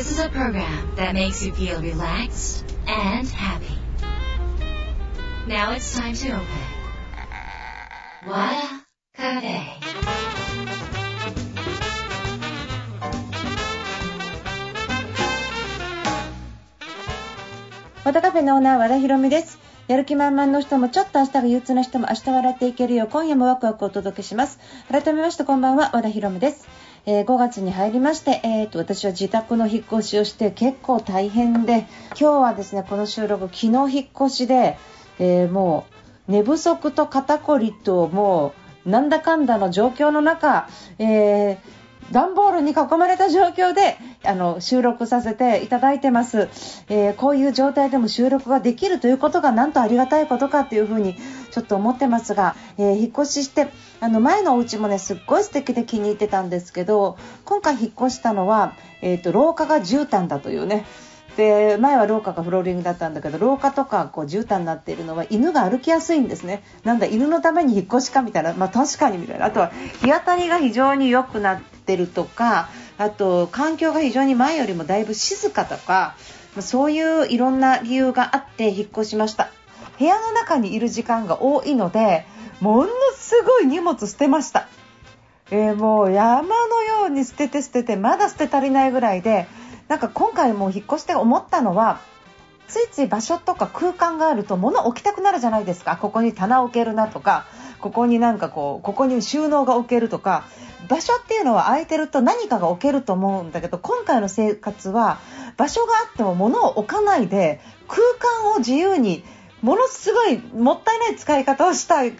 This is a program that makes you feel relaxed and happy. Now it's time to open. Wada Cafe. 和田カフェのオーナー和田博美ですやる気満々の人もちょっと明日が憂鬱な人も明日笑っていけるよう今夜もワクワクお届けします改めましてこんばんは和田博美ですえー、5月に入りまして、えーと、私は自宅の引っ越しをして結構大変で今日はですねこの収録昨日引っ越しで、えー、もう寝不足と肩こりともうなんだかんだの状況の中、えー段ボールに囲まれた状況であの収録させていただいてます、えー、こういう状態でも収録ができるということがなんとありがたいことかというふうにちょっと思ってますが、えー、引っ越ししてあの前のお家もねすっごい素敵で気に入ってたんですけど今回引っ越したのは、えーと、廊下が絨毯だというねで前は廊下がフローリングだったんだけど廊下とかこう絨毯になっているのは犬が歩きやすいんですね。なんだ犬のために引っ越しかみたいな、まあ、確かにみたいな。あとは日当たりが非常に良くなってるとかあと環境が非常に前よりもだいぶ静かとかそういういろんな理由があって引っ越しました。部屋の中にいる時間が多いのでものすごい荷物捨てました、えー、もう山のように捨てて捨ててまだ捨て足りないぐらいでなんか今回も引っ越して思ったのはついつい場所とか空間があると物置きたくなるじゃないですか。ここに棚置けるなとかここになんかこうここに収納が置けるとか場所っていうのは空いてると何かが置けると思うんだけど今回の生活は場所があっても物を置かないで空間を自由にものすごいもったいない使い方をしたい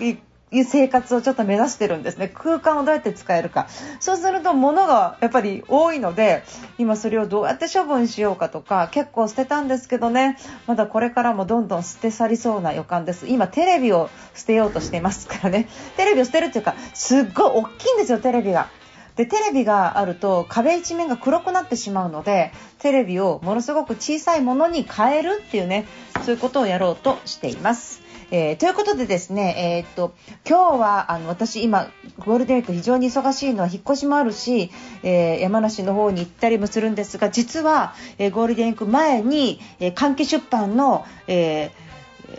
いう生活をちょっと目指してるんですね。空間をどうやって使えるか。そうすると物がやっぱり多いので今それをどうやって処分しようかとか結構捨てたんですけどね。まだこれからもどんどん捨て去りそうな予感です。今テレビを捨てようとしていますからね。テレビを捨てるっていうかすっごい大きいんですよテレビが。でテレビがあると壁一面が黒くなってしまうのでテレビをものすごく小さいものに変えるっていうねそういうことをやろうとしています。えー、ということでですね、えー、っと今日はあの私今ゴールデンウィーク非常に忙しいのは引っ越しもあるし、えー、山梨の方に行ったりもするんですが実は、えー、ゴールデンウィーク前に、えー、換気出版の、えー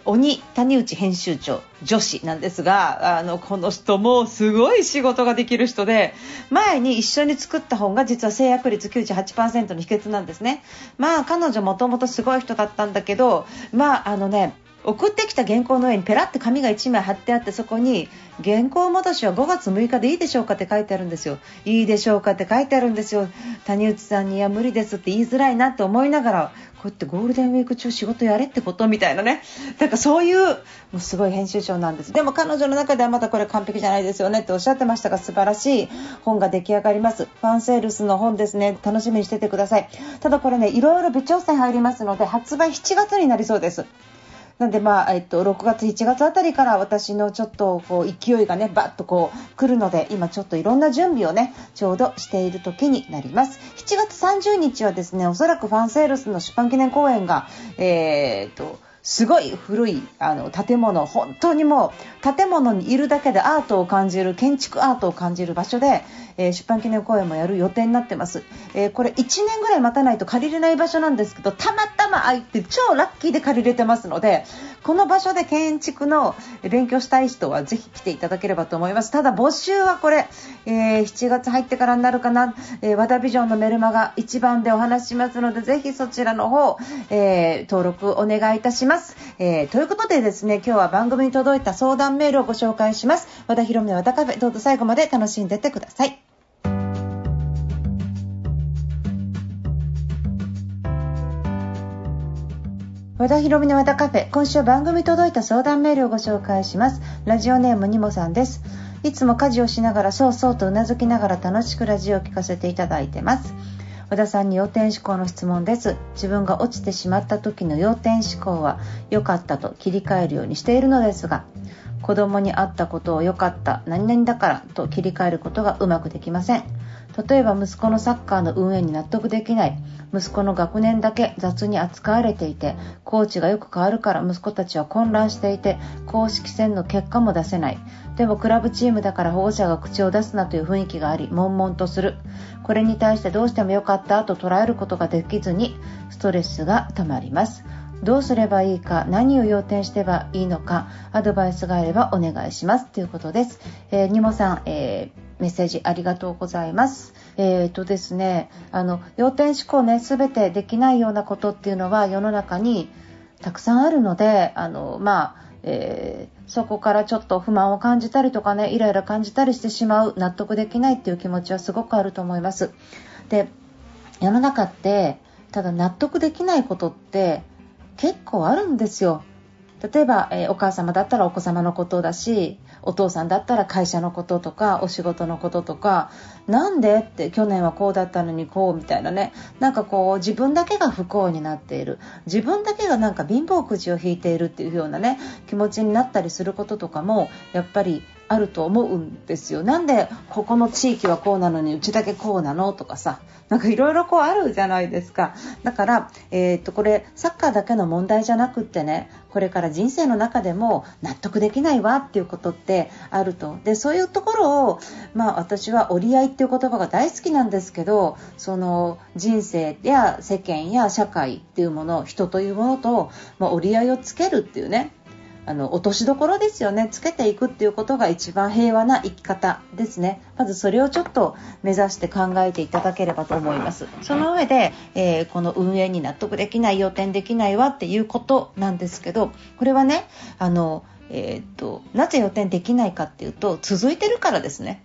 鬼谷内編集長女子なんですがあのこの人もすごい仕事ができる人で前に一緒に作った本が実は制約率98%の秘訣なんですね。まあ彼女もともとすごい人だったんだけどまああのね送ってきた原稿の上にペラって紙が1枚貼ってあってそこに原稿戻しは5月6日でいいでしょうかって書いてあるんですよ。いいでしょうかって書いてあるんですよ。谷内さんには無理ですって言いづらいなって思いながらこうやってゴールデンウィーク中仕事やれってことみたいなね。だからそういうもうすごい編集長なんです。でも彼女の中ではまだこれ完璧じゃないですよねっておっしゃってましたが素晴らしい本が出来上がります。ファンセールスの本ですね。楽しみにしててください。ただこれねいろいろ微調整入りますので発売7月になりそうです。なんで、まあえっと、6月、7月あたりから私のちょっとこう勢いがねバッとこう来るので今ちょっといろんな準備をねちょうどしている時になります。7月30日はですねおそらくファンセールスの出版記念公演が、えー、っとすごい古いあの建物本当にもう建物にいるだけでアートを感じる建築アートを感じる場所で、えー、出版記念公演もやる予定になってます、えー、これ1年ぐらい待たないと借りれない場所なんですけどたまたま空いて超ラッキーで借りれてますのでこの場所で建築の勉強したい人はぜひ来ていただければと思います。ただ募集はこれ、えー、7月入ってからになるかな、えー、和田ビジョンのメルマガ1番でお話ししますのでぜひそちらの方、えー、登録お願いいたします、ます。えということでですね今日は番組に届いた相談メールをご紹介します。和田博美の和田カフェどうぞ最後まで楽しんでってください。和田博美の和田カフェ今週は番組届いた相談メールをご紹介します。ラジオネームにもさんです。いつも家事をしながらそうそうとうなずきながら楽しくラジオを聞かせていただいてます。和田さんに要点思考の質問です。自分が落ちてしまった時の要点思考は良かったと切り替えるようにしているのですが子供に会ったことを良かった何々だからと切り替えることがうまくできません。例えば息子のサッカーの運営に納得できない。息子の学年だけ雑に扱われていてコーチがよく変わるから息子たちは混乱していて公式戦の結果も出せない。でもクラブチームだから保護者が口を出すなという雰囲気があり悶々とする。これに対してどうしてもよかったと捉えることができずにストレスがたまります。どうすればいいか何を要点してばいいのかアドバイスがあればお願いします。ということです、えー、ニモさん、えーメッセージありがとうございます。えーとですね、あの要点思考ね全てできないようなことっていうのは世の中にたくさんあるので、あのまあ、えー、そこからちょっと不満を感じたりとかねイライラ感じたりしてしまう納得できないっていう気持ちはすごくあると思います。で世の中ってただ納得できないことって結構あるんですよ。例えば、えー、お母様だったらお子様のことだしお父さんだったら会社のこととかお仕事のこととかなんでって去年はこうだったのにこうみたいなね。なんかこう自分だけが不幸になっている。自分だけがなんか貧乏くじを引いているっていうようなね気持ちになったりすることとかもやっぱりあると思うんですよ。なんでここの地域はこうなのにうちだけこうなのとかさなんかいろいろこうあるじゃないですか。だから、えー、っとこれサッカーだけの問題じゃなくってねこれから人生の中でも納得できないわっていうことってあると。でそういうところを、まあ、私は折り合いっていう言葉が大好きなんですけどその人生や世間や社会っていうもの人というものと、まあ、折り合いをつけるっていうねあの落としどころですよね。つけていくっていうことが一番平和な生き方ですね。まずそれをちょっと目指して考えていただければと思います。その上で、えー、この運営に納得できない予定できないわっていうことなんですけどこれはねあの、えー、っとなぜ予定できないかっていうと続いてるからですね。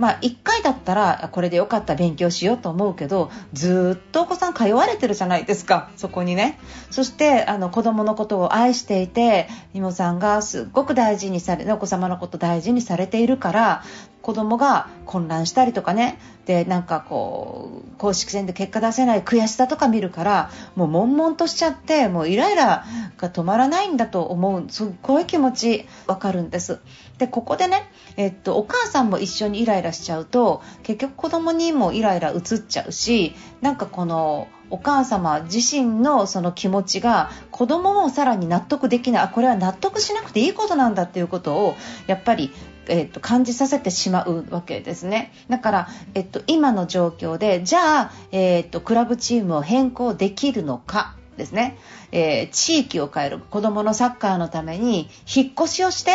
まあ、1回だったらこれでよかった勉強しようと思うけどずっとお子さん通われてるじゃないですか。そこにね。そしてあの子供のことを愛していて妹さんがすっごく大事にされお子様のこと大事にされているから子供が混乱したりとかね。でなんかこう公式戦で結果出せない悔しさとか見るからもう悶々としちゃってもうイライラが止まらないんだと思う。すっごい気持ちわかるんです。でここでね、えっと、お母さんも一緒にイライラしちゃうと結局子供にもイライラ移っちゃうしなんかこのお母様自身のその気持ちが子供もさらに納得できない。これは納得しなくていいことなんだっていうことをやっぱりえっと、感じさせてしまうわけですね。だから、えっと、今の状況で、じゃあ、えっと、クラブチームを変更できるのかですね。えー、地域を変える子供のサッカーのために引っ越しをして、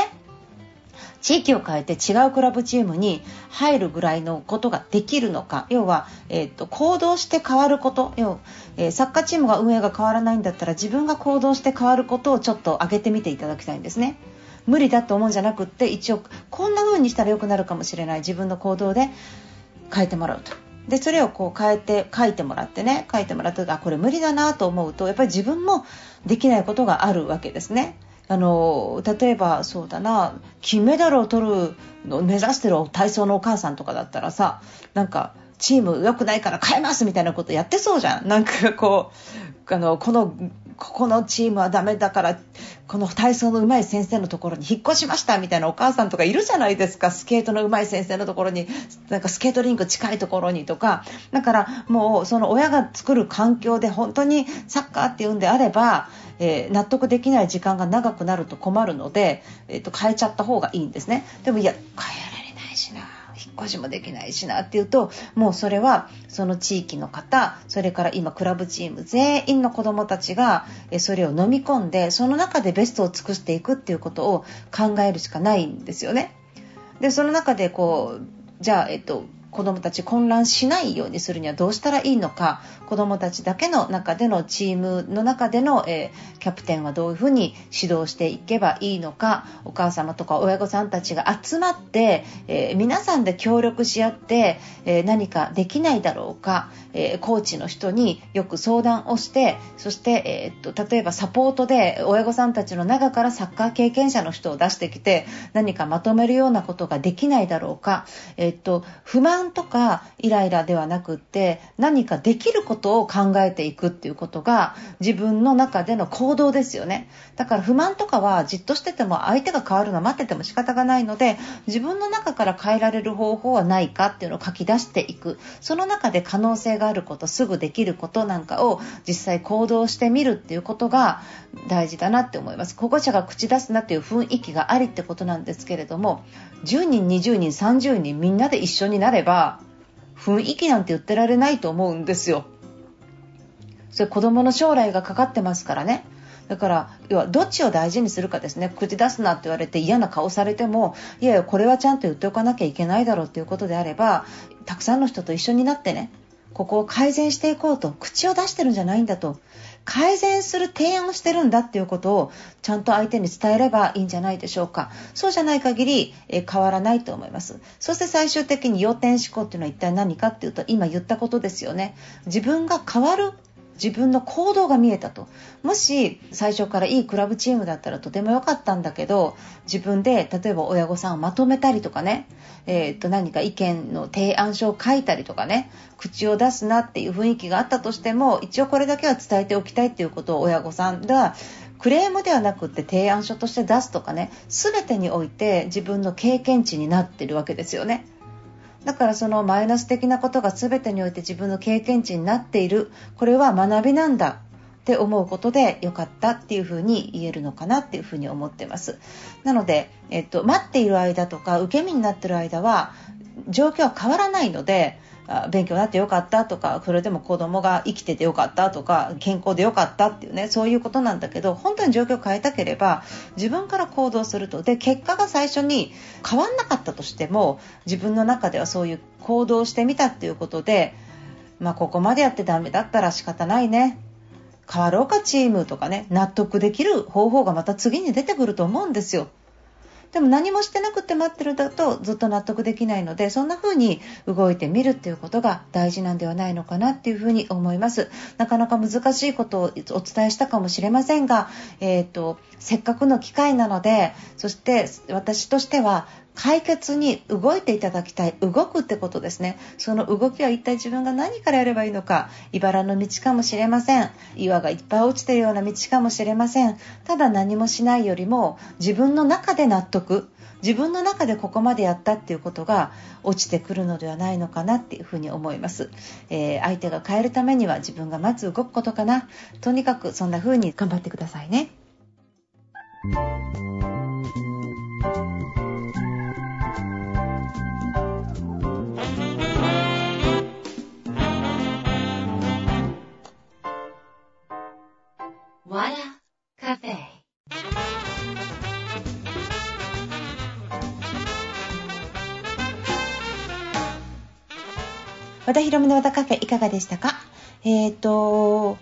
地域を変えて違うクラブチームに入るぐらいのことができるのか要は、えーと、行動して変わること要、えー、サッカーチームが運営が変わらないんだったら自分が行動して変わることをちょっと挙げてみていただきたいんですね。無理だと思うんじゃなくって一応こんな風にしたら良くなるかもしれない自分の行動で変えてもらうと。でそれをこう変えて書いてもらってね書いてもらってあこれ無理だなと思うとやっぱり自分もできないことがあるわけですね。あの例えばそうだな金メダルを取るのを目指してる体操のお母さんとかだったらさなんかチーム良くないから変えますみたいなことやってそうじゃんなんかこうあのこのここのチームはダメだからこの体操の上手い先生のところに引っ越しましたみたいなお母さんとかいるじゃないですか。スケートの上手い先生のところに。なんかスケートリンク近いところにとか。だからもうその親が作る環境で本当にサッカーっていうんであればえー、納得できない時間が長くなると困るので、えー、と変えちゃった方がいいんですね。でもいや変えられないしな。引っ越しもできないしなっていうともうそれはその地域の方それから今クラブチーム全員の子どもたちがそれを飲み込んでその中でベストを尽くしていくっていうことを考えるしかないんですよね。でその中でこうじゃあ、えっと、子どもたち混乱しないようにするにはどうしたらいいのか。子どもたちだけの中でのチームの中での、えー、キャプテンはどういうふうに指導していけばいいのか。お母様とか親御さんたちが集まって、えー、皆さんで協力し合って、えー、何かできないだろうか、えコーチの人によく相談をしてそして、えっと例えばサポートで親御さんたちの中からサッカー経験者の人を出してきて何かまとめるようなことができないだろうか、えっと不満満とかイライラではなくって何かできることを考えていくっていうことが自分の中での行動ですよね。だから不満とかはじっとしてても相手が変わるの待ってても仕方がないので自分の中から変えられる方法はないかっていうのを書き出していく。その中で可能性があることすぐできることなんかを実際行動してみるっていうことが大事だなって思います。保護者が口出すなっていう雰囲気がありってことなんですけれども10人20人30人みんなで一緒になれば雰囲気なんて言ってられないと思うんですよ。それ子供の将来がかかってますからね。だから要はどっちを大事にするかですね。口出すなって言われて嫌な顔されてもいやいやこれはちゃんと言っておかなきゃいけないだろうっていうことであればたくさんの人と一緒になってねここを改善していこうと口を出してるんじゃないんだと。改善する提案をしてるんだっていうことをちゃんと相手に伝えればいいんじゃないでしょうか。そうじゃない限り、え変わらないと思います。そして最終的に要点思考っていうのは一体何かっていうと今言ったことですよね。自分が変わる自分の行動が見えたと。もし最初からいいクラブチームだったらとても良かったんだけど自分で例えば親御さんをまとめたりとかね、えー、と何か意見の提案書を書いたりとかね。口を出すなっていう雰囲気があったとしても一応これだけは伝えておきたいっていうことを親御さんがクレームではなくって提案書として出すとかね。全てにおいて自分の経験値になってるわけですよね。だからそのマイナス的なことが全てにおいて自分の経験値になっている。これは学びなんだ。って思うことで良かったっていうふうに言えるのかなっていうふうに思ってます。なので、えっと、待っている間とか受け身になってる間は状況は変わらないので勉強になってよかったとかそれでも子供が生きててよかったとか健康でよかったっていうねそういうことなんだけど本当に状況を変えたければ自分から行動するとで結果が最初に変わんなかったとしても自分の中ではそういう行動してみたっていうことで、まあ、ここまでやってダメだったら仕方ないね変わろうかチームとかね納得できる方法がまた次に出てくると思うんですよ。でも何もしてなくて待ってるだとずっと納得できないのでそんな風に動いてみるっていうことが大事なんではないのかなっていう風に思います。なかなか難しいことをお伝えしたかもしれませんが、えーと、せっかくの機会なのでそして私としては解決に動いていただきたい動くってことですね。その動きは一体自分が何からやればいいのか茨の道かもしれません。岩がいっぱい落ちてるような道かもしれません。ただ何もしないよりも自分の中で納得自分の中でここまでやったっていうことが落ちてくるのではないのかなっていうふうに思います、えー、相手が変えるためには自分がまず動くことかな。とにかくそんな風に頑張ってくださいね。田ひろみの和田カフェいかがでしたか？えっ、ー、と、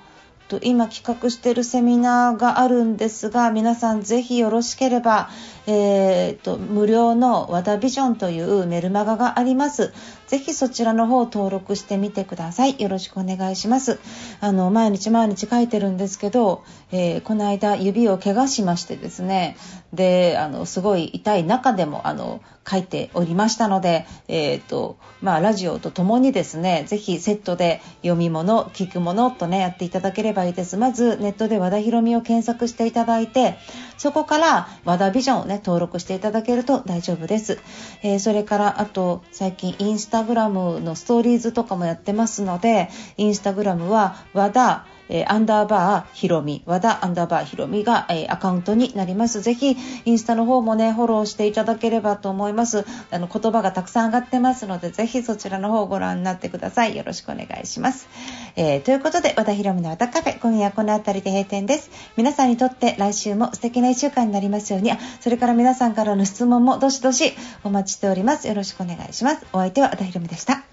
今企画しているセミナーがあるんですが、皆さんぜひよろしければ、えーと、無料の和田ビジョンというメルマガがあります。ぜひそちらの方を登録してみてください。よろしくお願いします。あの、毎日毎日書いてるんですけど、えー、この間指を怪我しましてですね、で、あの、すごい痛い中でも、あの、書いておりましたので、えっ、ー、と、まあ、ラジオとともにですね、ぜひセットで読み物、聞くものとね、やっていただければいいです。まず、ネットで和田ひろみを検索していただいて、そこから和田ビジョンをね、登録していただけると大丈夫です。えー、それから、あと、最近インスタグラムのストーリーズとかもやってますので、インスタグラムは和田えー、アンダーバーひろみ、和田アンダーバーひろみが、えー、アカウントになります。ぜひ、インスタの方もね、フォローしていただければと思います。あの、言葉がたくさん上がってますので、ぜひそちらの方をご覧になってください。よろしくお願いします。えー、ということで、和田ひろみの和田カフェ、今夜この辺りで閉店です。皆さんにとって来週も素敵な一週間になりますように、それから皆さんからの質問もどしどしお待ちしております。よろしくお願いします。お相手は和田ひろみでした。